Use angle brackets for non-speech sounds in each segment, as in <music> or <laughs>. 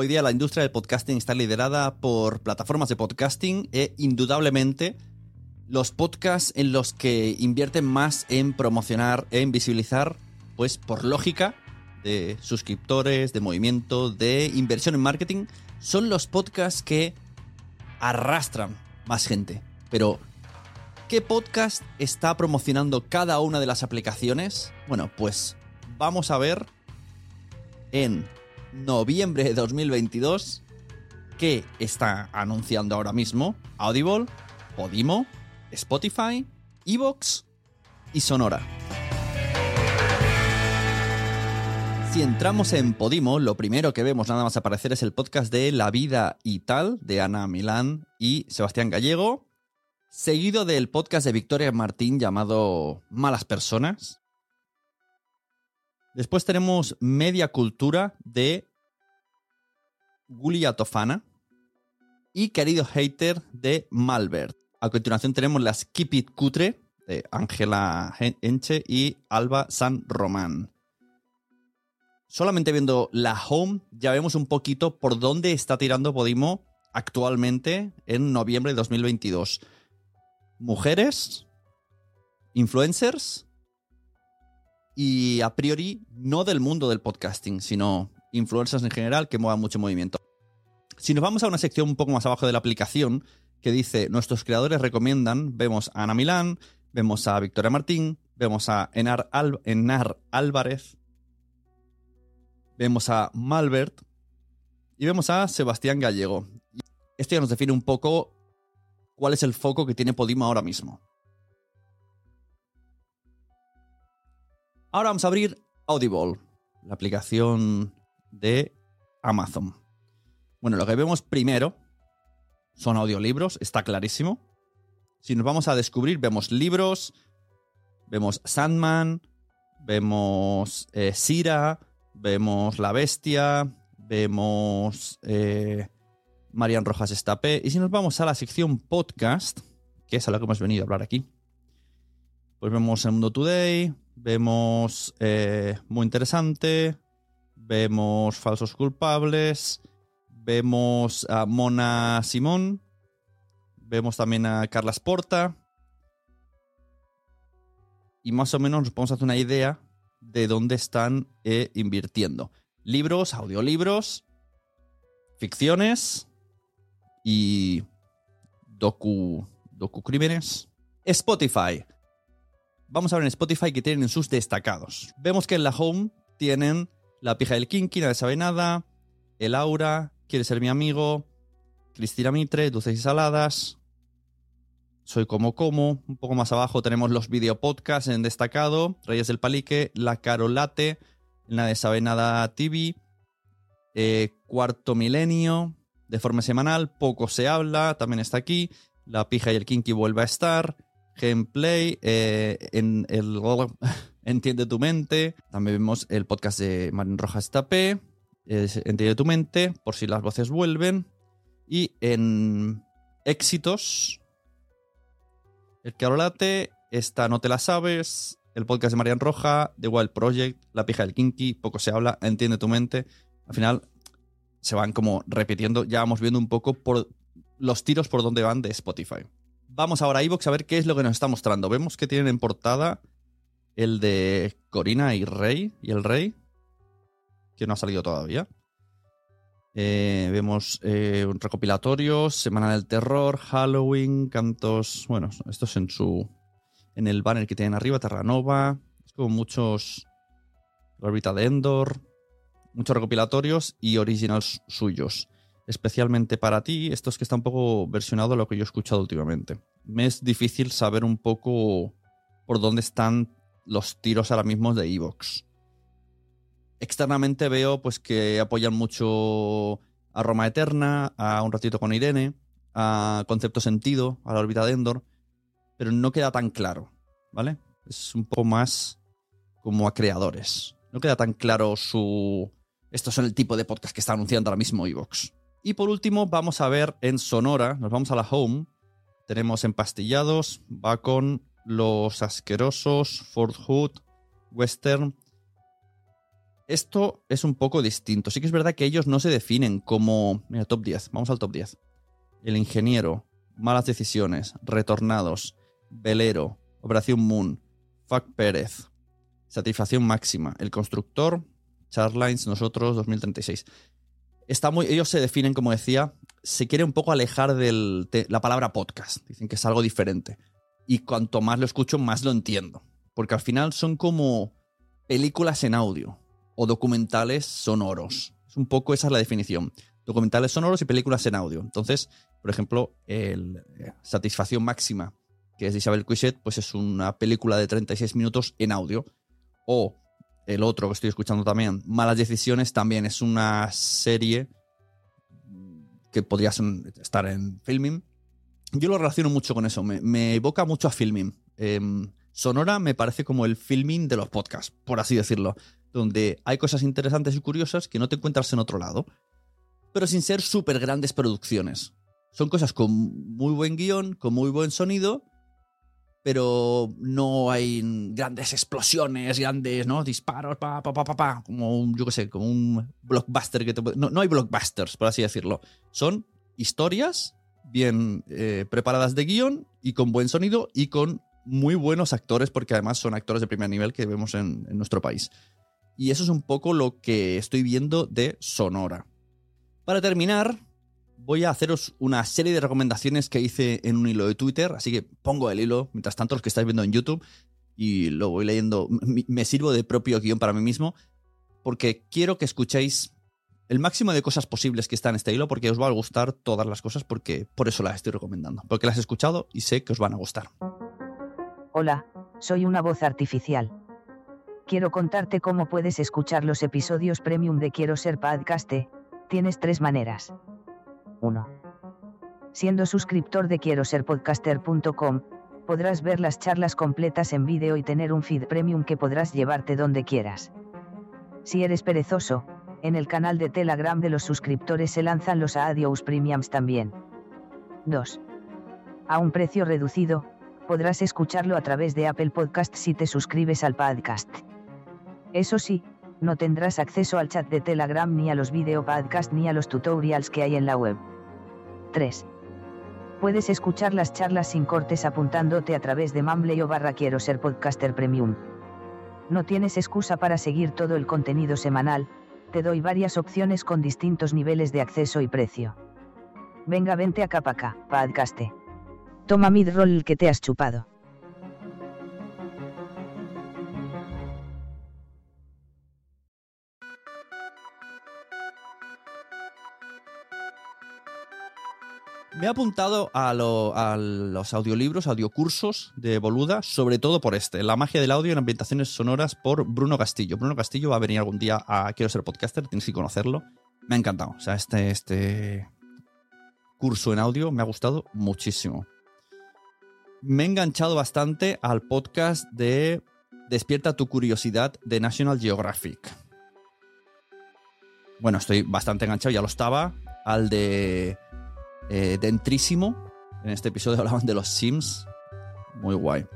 Hoy día la industria del podcasting está liderada por plataformas de podcasting e indudablemente los podcasts en los que invierten más en promocionar, en visibilizar, pues por lógica de suscriptores, de movimiento, de inversión en marketing, son los podcasts que arrastran más gente. Pero, ¿qué podcast está promocionando cada una de las aplicaciones? Bueno, pues vamos a ver en noviembre de 2022 qué está anunciando ahora mismo Audible, Podimo, Spotify, Evox y Sonora. Si entramos en Podimo, lo primero que vemos nada más aparecer es el podcast de La Vida y Tal, de Ana Milán y Sebastián Gallego, seguido del podcast de Victoria Martín llamado Malas Personas. Después tenemos Media Cultura de Gulia Tofana y Querido Hater de Malbert. A continuación tenemos las Keep It Cutre de Ángela Enche y Alba San Román. Solamente viendo la home ya vemos un poquito por dónde está tirando Podimo actualmente en noviembre de 2022. Mujeres, influencers y a priori no del mundo del podcasting, sino influencers en general que muevan mucho movimiento. Si nos vamos a una sección un poco más abajo de la aplicación que dice nuestros creadores recomiendan, vemos a Ana Milán, vemos a Victoria Martín, vemos a Enar, Enar Álvarez, vemos a Malbert y vemos a Sebastián Gallego. Esto ya nos define un poco cuál es el foco que tiene Podimo ahora mismo. Ahora vamos a abrir Audible, la aplicación de Amazon. Bueno, lo que vemos primero son audiolibros, está clarísimo. Si nos vamos a descubrir, vemos libros, vemos Sandman, vemos eh, Sira, vemos La Bestia, vemos eh, Marian Rojas Estapé. Y si nos vamos a la sección podcast, que es a la que hemos venido a hablar aquí, pues vemos El Mundo Today, vemos eh, Muy Interesante, vemos Falsos Culpables, vemos a Mona Simón, vemos también a Carla Porta. Y más o menos nos podemos hacer una idea de dónde están eh, invirtiendo. Libros, audiolibros, ficciones y docu, crímenes. Spotify. Vamos a ver en Spotify que tienen sus destacados. Vemos que en la home tienen La pija del Kinky, Nadie sabe nada, El Aura, Quiere ser mi amigo, Cristina Mitre, Dulces y Saladas, soy como como. Un poco más abajo tenemos los videopodcasts en destacado. Reyes del Palique, La Carolate, Nadie sabe nada TV, eh, Cuarto Milenio, de forma semanal, Poco se habla, también está aquí. La Pija y el Kinky vuelve a estar. Gameplay, eh, en el <laughs> Entiende tu mente. También vemos el podcast de Marín Rojas Tapé. Entiende tu mente, por si las voces vuelven. Y en éxitos, el Carolate, esta no te la sabes, el podcast de Marian Roja, The Wild Project, La pija del Kinky, poco se habla, entiende tu mente. Al final se van como repitiendo, ya vamos viendo un poco por los tiros por donde van de Spotify. Vamos ahora a iVoox a ver qué es lo que nos está mostrando. Vemos que tienen en portada el de Corina y Rey, y el Rey, que no ha salido todavía. Eh, vemos eh, un recopilatorio, Semana del Terror, Halloween, cantos. Bueno, esto es en su. En el banner que tienen arriba, Terranova. Es como muchos. La órbita de Endor. Muchos recopilatorios y originals suyos. Especialmente para ti, esto es que está un poco versionado a lo que yo he escuchado últimamente. Me es difícil saber un poco por dónde están los tiros ahora mismo de Evox externamente veo pues que apoyan mucho a Roma Eterna, a Un ratito con Irene, a Concepto Sentido, a la órbita de Endor, pero no queda tan claro, ¿vale? Es un poco más como a creadores. No queda tan claro su... Estos son el tipo de podcast que está anunciando ahora mismo Evox. Y por último, vamos a ver en Sonora, nos vamos a la home. Tenemos empastillados, va con Los Asquerosos, Fort Hood, Western, Esto es un poco distinto. Sí que es verdad que ellos no se definen como. Mira, top 10. Vamos al top 10. El ingeniero, malas decisiones, retornados, velero, Operación Moon, Fuck Pérez, satisfacción máxima, el constructor, Charlines, nosotros, 2036. Está muy, ellos se definen, como decía, se quiere un poco alejar de la palabra podcast. Dicen que es algo diferente. Y cuanto más lo escucho, más lo entiendo. Porque al final son como películas en audio o documentales sonoros. Es un poco esa es la definición. Documentales sonoros y películas en audio. Entonces, por ejemplo, el eh, Satisfacción Máxima, que es de Isabel Cuichet, pues es una película de 36 minutos en audio. O el otro que estoy escuchando también, Malas Decisiones, también es una serie que podría estar en filming. Yo lo relaciono mucho con eso, me, evoca mucho a filming. Em, Sonora me parece como el filming de los podcasts, por así decirlo, donde hay cosas interesantes y curiosas que no te encuentras en otro lado, pero sin ser súper grandes producciones. Son cosas con muy buen guion, con muy buen sonido, pero no hay grandes explosiones, grandes ¿no? disparos, pa, pa, pa, pa, como un, yo qué sé, como un blockbuster que te no, no, hay blockbusters, por así decirlo. Son historias bien eh, preparadas de guion y con buen sonido y con muy buenos actores, porque además son actores de primer nivel que vemos en nuestro país. Y eso es un poco lo que estoy viendo de Sonora. Para terminar, voy a haceros una serie de recomendaciones que hice en un hilo de Twitter, así que pongo el hilo, mientras tanto los que estáis viendo en YouTube, y lo voy leyendo, me sirvo de propio guion para mí mismo, porque quiero que escuchéis el máximo de cosas posibles que está en este hilo, porque os va a gustar todas las cosas, porque por eso las estoy recomendando, porque las he escuchado y sé que os van a gustar. Hola, soy una voz artificial. Quiero contarte cómo puedes escuchar los episodios premium de Quiero ser Podcaste. Tienes tres maneras. 1. Siendo suscriptor de quiero ser podcaster.com, podrás ver las charlas completas en vídeo y tener un feed premium que podrás llevarte donde quieras. Si eres perezoso, en el canal de Telegram de los suscriptores se lanzan los Adios Premiums también. 2. A un precio reducido, podrás escucharlo a través de Apple Podcast si te suscribes al podcast. Eso sí, no tendrás acceso al chat de Telegram ni a los video podcast ni a los tutorials que hay en la web. 3. Puedes escuchar las charlas sin cortes apuntándote a través de Mumble o barra quiero ser podcaster premium. No tienes excusa para seguir todo el contenido semanal, te doy varias opciones con distintos niveles de acceso y precio. Venga, vente acá para acá, podcaste. Toma midroll que te has chupado. Me he apuntado a, los audiolibros, audiocursos de Boluda, sobre todo por este, La magia del audio en ambientaciones sonoras por Bruno Castillo. Bruno Castillo va a venir algún día a Quiero ser podcaster, tienes que conocerlo. Me ha encantado. O sea, este, este curso en audio me ha gustado muchísimo. Me he enganchado bastante al podcast de Despierta tu curiosidad de National Geographic. Bueno, estoy bastante enganchado, ya lo estaba. Al de eh, dentrísimo. En este episodio <laughs> hablaban de los Sims. Muy guay.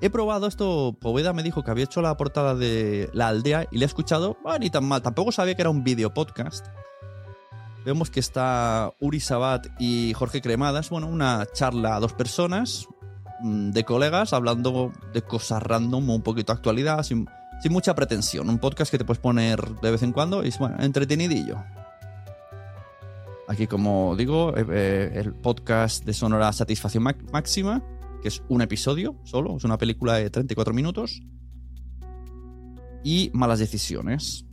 He probado esto, Poveda me dijo que había hecho la portada de La Aldea y le he escuchado, ah, ni tan mal, tampoco sabía que era un video podcast. Vemos que está Uri Sabat y Jorge Cremadas, bueno, una charla a dos personas mm, de colegas hablando de cosas random, un poquito actualidad, sin, sin mucha pretensión. Un podcast que te puedes poner de vez en cuando y es bueno, entretenidillo. Aquí, como digo, eh, eh, el podcast de Sonora Satisfacción Máxima, que es un episodio solo, es una película de 34 minutos. Y Malas Decisiones.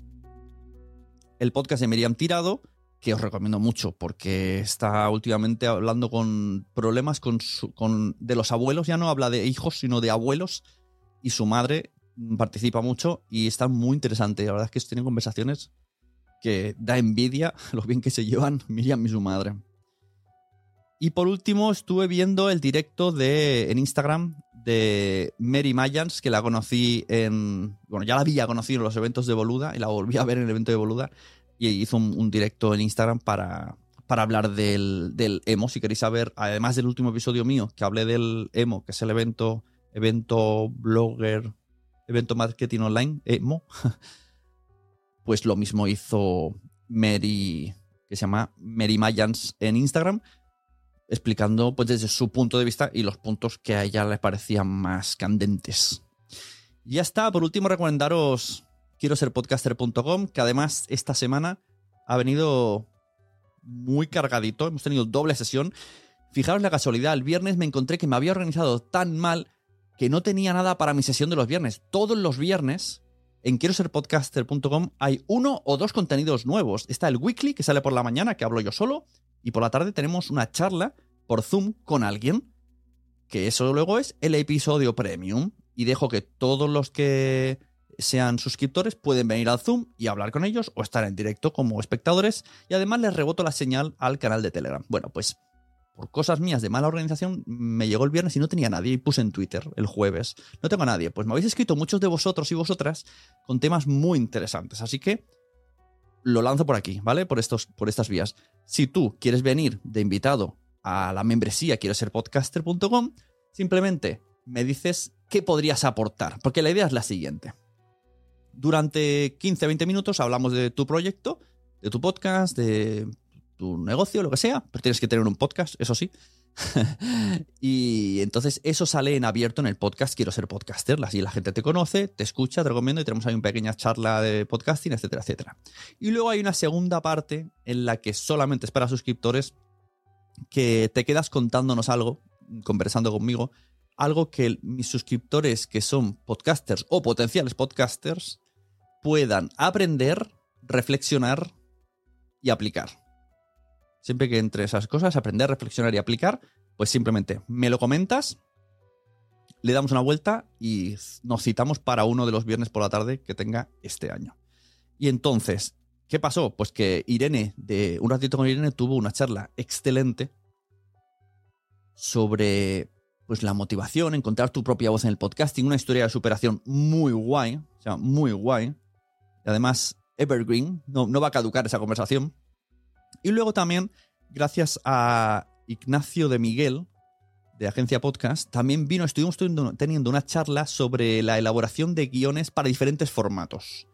El podcast de Miriam Tirado, que os recomiendo mucho porque está últimamente hablando con problemas con, con de los abuelos, ya no habla de hijos, sino de abuelos, y su madre participa mucho y está muy interesante. La verdad es que tienen conversaciones que da envidia <laughs> lo bien que se llevan Miriam y su madre. Y por último, estuve viendo el directo de, en Instagram de Mary Mayans, que la conocí en. Bueno, ya la había conocido en los eventos de Boluda y la volví a ver en el evento de Boluda. Y hizo un, directo en Instagram para, para hablar del, del, emo. Si queréis saber, además del último episodio mío, que hablé del emo, que es el evento, evento blogger, evento marketing online, emo. <laughs> pues lo mismo hizo Mary, que se llama Mary Mayans en Instagram, explicando pues desde su punto de vista y los puntos que a ella le parecían más candentes. Ya está, por último recomendaros quiero ser podcaster.com, que además esta semana ha venido muy cargadito, hemos tenido doble sesión. Fijaros la casualidad, el viernes me encontré que me había organizado tan mal que no tenía nada para mi sesión de los viernes. Todos los viernes en quiero ser podcaster.com hay uno o dos contenidos nuevos. Está el weekly que sale por la mañana, que hablo yo solo, y por la tarde tenemos una charla por Zoom con alguien, que eso luego es el episodio premium. Y dejo que todos los que sean suscriptores pueden venir al Zoom y hablar con ellos o estar en directo como espectadores y además les reboto la señal al canal de Telegram. Bueno, pues por cosas mías de mala organización me llegó el viernes y no tenía nadie y puse en Twitter el jueves. No tengo a nadie. Pues me habéis escrito muchos de vosotros y vosotras con temas muy interesantes. Así que lo lanzo por aquí, ¿vale? Por, estos, por estas vías. Si tú quieres venir de invitado a la membresía quiero ser podcaster.com, simplemente me dices qué podrías aportar. Porque la idea es la siguiente. Durante 15-20 minutos hablamos de tu proyecto, de tu podcast, de tu negocio, lo que sea, pero tienes que tener un podcast, eso sí. <laughs> y entonces eso sale en abierto en el podcast Quiero ser podcaster. Así la gente te conoce, te escucha, te recomiendo y tenemos ahí una pequeña charla de podcasting, etcétera, etcétera. Y luego hay una segunda parte en la que solamente es para suscriptores que te quedas contándonos algo, conversando conmigo, algo que mis suscriptores que son podcasters o potenciales podcasters puedan aprender, reflexionar y aplicar. Siempre que entre esas cosas, aprender, reflexionar y aplicar, pues simplemente me lo comentas, le damos una vuelta y nos citamos para uno de los viernes por la tarde que tenga este año. Y entonces, ¿qué pasó? Pues que Irene, de un ratito con Irene, tuvo una charla excelente sobre pues la motivación, encontrar tu propia voz en el podcasting, una historia de superación muy guay, o sea, muy guay además evergreen, no, no va a caducar esa conversación. Y luego también, gracias a Ignacio de Miguel, de Agencia Podcast, también vino, estuvimos teniendo una charla sobre la elaboración de guiones para diferentes formatos.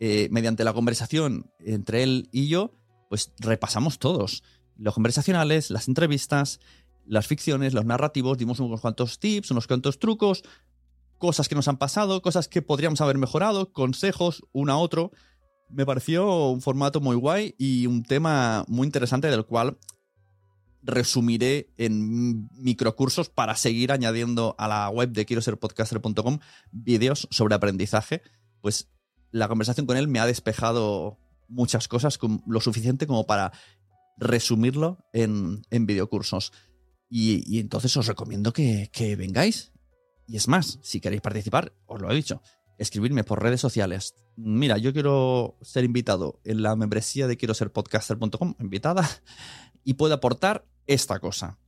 Eh, mediante la conversación entre él y yo, pues repasamos todos. Los conversacionales, las entrevistas, las ficciones, los narrativos, dimos unos cuantos tips, unos cuantos trucos, cosas que nos han pasado, cosas que podríamos haber mejorado, consejos uno a otro. Me pareció un formato muy guay y un tema muy interesante del cual resumiré en microcursos para seguir añadiendo a la web de quiero ser podcaster.com vídeos sobre aprendizaje. Pues la conversación con él me ha despejado muchas cosas, lo suficiente como para resumirlo en, en videocursos. Y, entonces os recomiendo que, que vengáis y es más, si queréis participar, os lo he dicho, escribirme por redes sociales. Mira, yo quiero ser invitado en la membresía de quiero ser podcaster.com, invitada, y puedo aportar esta cosa.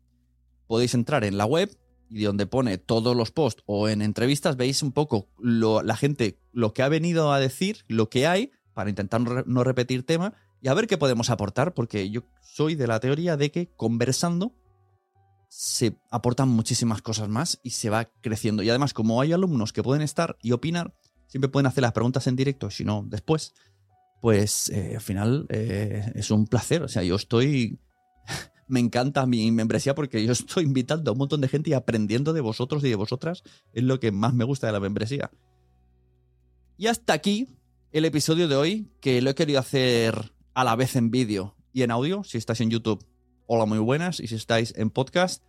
Podéis entrar en la web y donde pone todos los posts o en entrevistas veis un poco la gente, lo que ha venido a decir, lo que hay, para intentar no repetir tema y a ver qué podemos aportar, porque yo soy de la teoría de que conversando se aportan muchísimas cosas más y se va creciendo. Y además, como hay alumnos que pueden estar y opinar, siempre pueden hacer las preguntas en directo, si no, después, pues eh, al final eh, es un placer. O sea, yo estoy... <laughs> Me encanta mi membresía porque yo estoy invitando a un montón de gente y aprendiendo de vosotros y de vosotras. Es lo que más me gusta de la membresía. Y hasta aquí el episodio de hoy, que lo he querido hacer a la vez en vídeo y en audio. Si estáis en YouTube, hola, muy buenas. Y si estáis en podcast,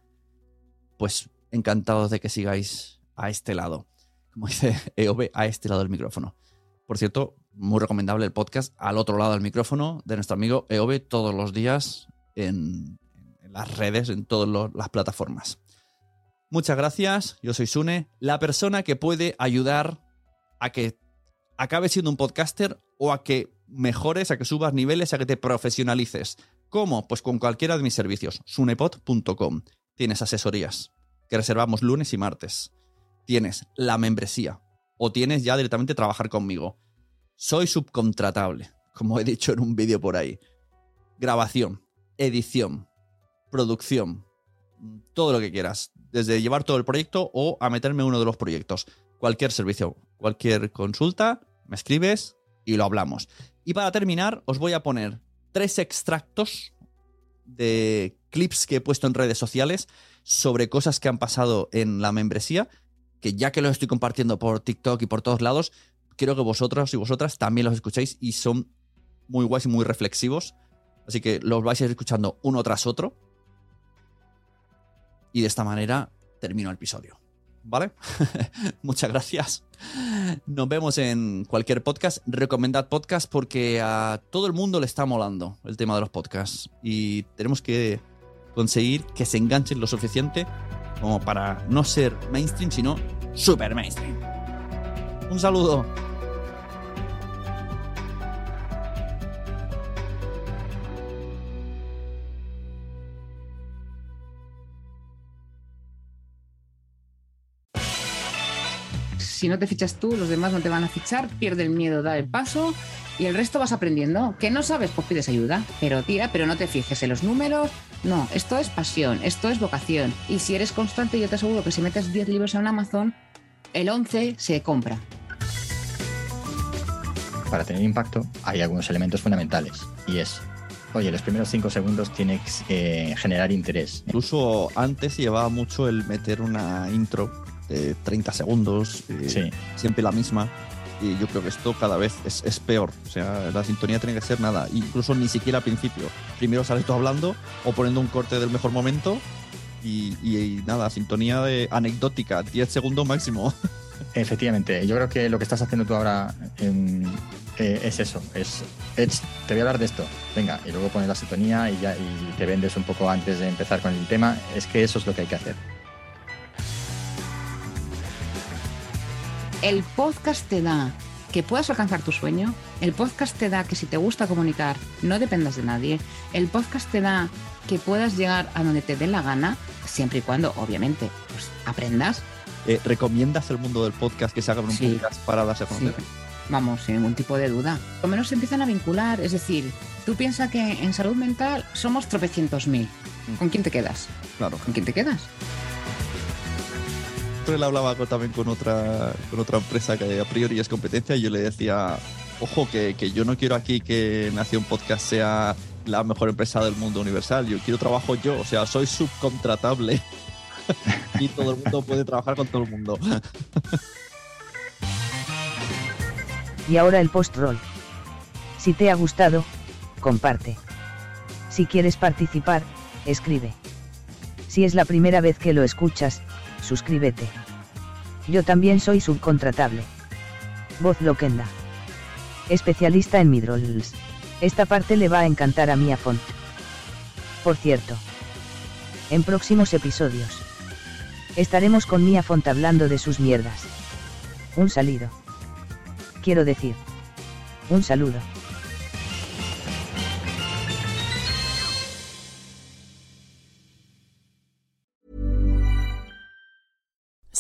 pues encantados de que sigáis a este lado. Como dice EOB, a este lado del micrófono. Por cierto, muy recomendable el podcast al otro lado del micrófono de nuestro amigo EOB todos los días en, las redes, en todas las plataformas. Muchas gracias, yo soy Sune, la persona que puede ayudar a que acabes siendo un podcaster o a que mejores, a que subas niveles, a que te profesionalices. ¿Cómo? Pues con cualquiera de mis servicios, sunepod.com. Tienes asesorías, que reservamos lunes y martes. Tienes la membresía, o tienes ya directamente trabajar conmigo. Soy subcontratable, como he dicho en un vídeo por ahí. Grabación, edición, producción, todo lo que quieras. Desde llevar todo el proyecto o a meterme en uno de los proyectos. Cualquier servicio, cualquier consulta, me escribes y lo hablamos. Y para terminar, os voy a poner tres extractos de clips que he puesto en redes sociales sobre cosas que han pasado en la membresía, que ya que los estoy compartiendo por TikTok y por todos lados, quiero que vosotros y vosotras también los escuchéis y son muy guays y muy reflexivos. Así que los vais a ir escuchando uno tras otro. Y de esta manera termino el episodio. ¿Vale? <laughs> Muchas gracias. Nos vemos en cualquier podcast. Recomendad podcast porque a todo el mundo le está molando el tema de los podcasts. Y tenemos que conseguir que se enganchen lo suficiente como para no ser mainstream, sino super mainstream. Un saludo. Si no te fichas tú, los demás no te van a fichar, pierde el miedo, da el paso y el resto vas aprendiendo. ¿Que no sabes? Pues pides ayuda. Pero tira, pero no te fijes en los números. No, esto es pasión, esto es vocación. Y si eres constante, yo te aseguro que si metes 10 libros en Amazon, el 11 se compra. Para tener impacto hay algunos elementos fundamentales y es Oye, los primeros 5 segundos tienes que generar interés. Incluso antes llevaba mucho el meter una intro 30 segundos, eh, siempre la misma. Y yo creo que esto cada vez es, peor. O sea, la sintonía tiene que ser nada, incluso ni siquiera al principio. Primero sales tú hablando o poniendo un corte del mejor momento y, nada, sintonía de anecdótica, 10 segundos máximo. <laughs> Efectivamente, yo creo que lo que estás haciendo tú ahora em, eh, es eso, es, te voy a hablar de esto, venga, y luego pones la sintonía y, ya, y te vendes un poco antes de empezar con el tema, es que eso es lo que hay que hacer. El podcast te da que puedas alcanzar tu sueño. El podcast te da que si te gusta comunicar, no dependas de nadie. El podcast te da que puedas llegar a donde te dé la gana, siempre y cuando, obviamente, pues aprendas. Eh, ¿Recomiendas el mundo del podcast que se haga un podcast para darse a conocer? Vamos, sin ningún tipo de duda. Por lo menos se empiezan a vincular. Es decir, tú piensas que en salud mental somos tropecientos mil. ¿Con quién te quedas? Claro. ¿Con quién te quedas? Él hablaba también con otra, con otra empresa que a priori es competencia y yo le decía, ojo, que, yo no quiero aquí que Nación Podcast sea la mejor empresa del mundo universal, yo quiero trabajo yo, o sea, soy subcontratable <laughs> y todo el mundo puede trabajar con todo el mundo. y ahora el post-roll. Si te ha gustado, comparte. Si quieres participar, escribe. Si es la primera vez que lo escuchas, suscríbete. Yo también soy subcontratable. Voz Loquenda. Especialista en midrolls. Esta parte le va a encantar a Mia Font. Por cierto. En próximos episodios. Estaremos con Mia Font hablando de sus mierdas. Un salido. Quiero decir. Un saludo.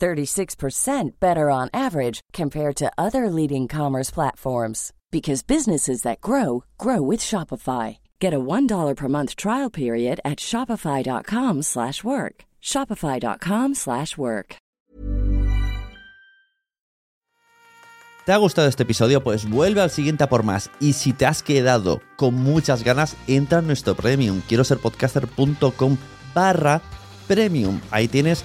36% better on average compared to other leading commerce platforms because businesses that grow grow with Shopify. Get a $1 per month trial period at shopify.com/work. shopify.com/work. ¿Te ha gustado este episodio? Pues vuelve al siguiente a por más. Y si te has quedado con muchas ganas, entra en nuestro premium. Quiero ser podcaster.com barra premium. Ahí tienes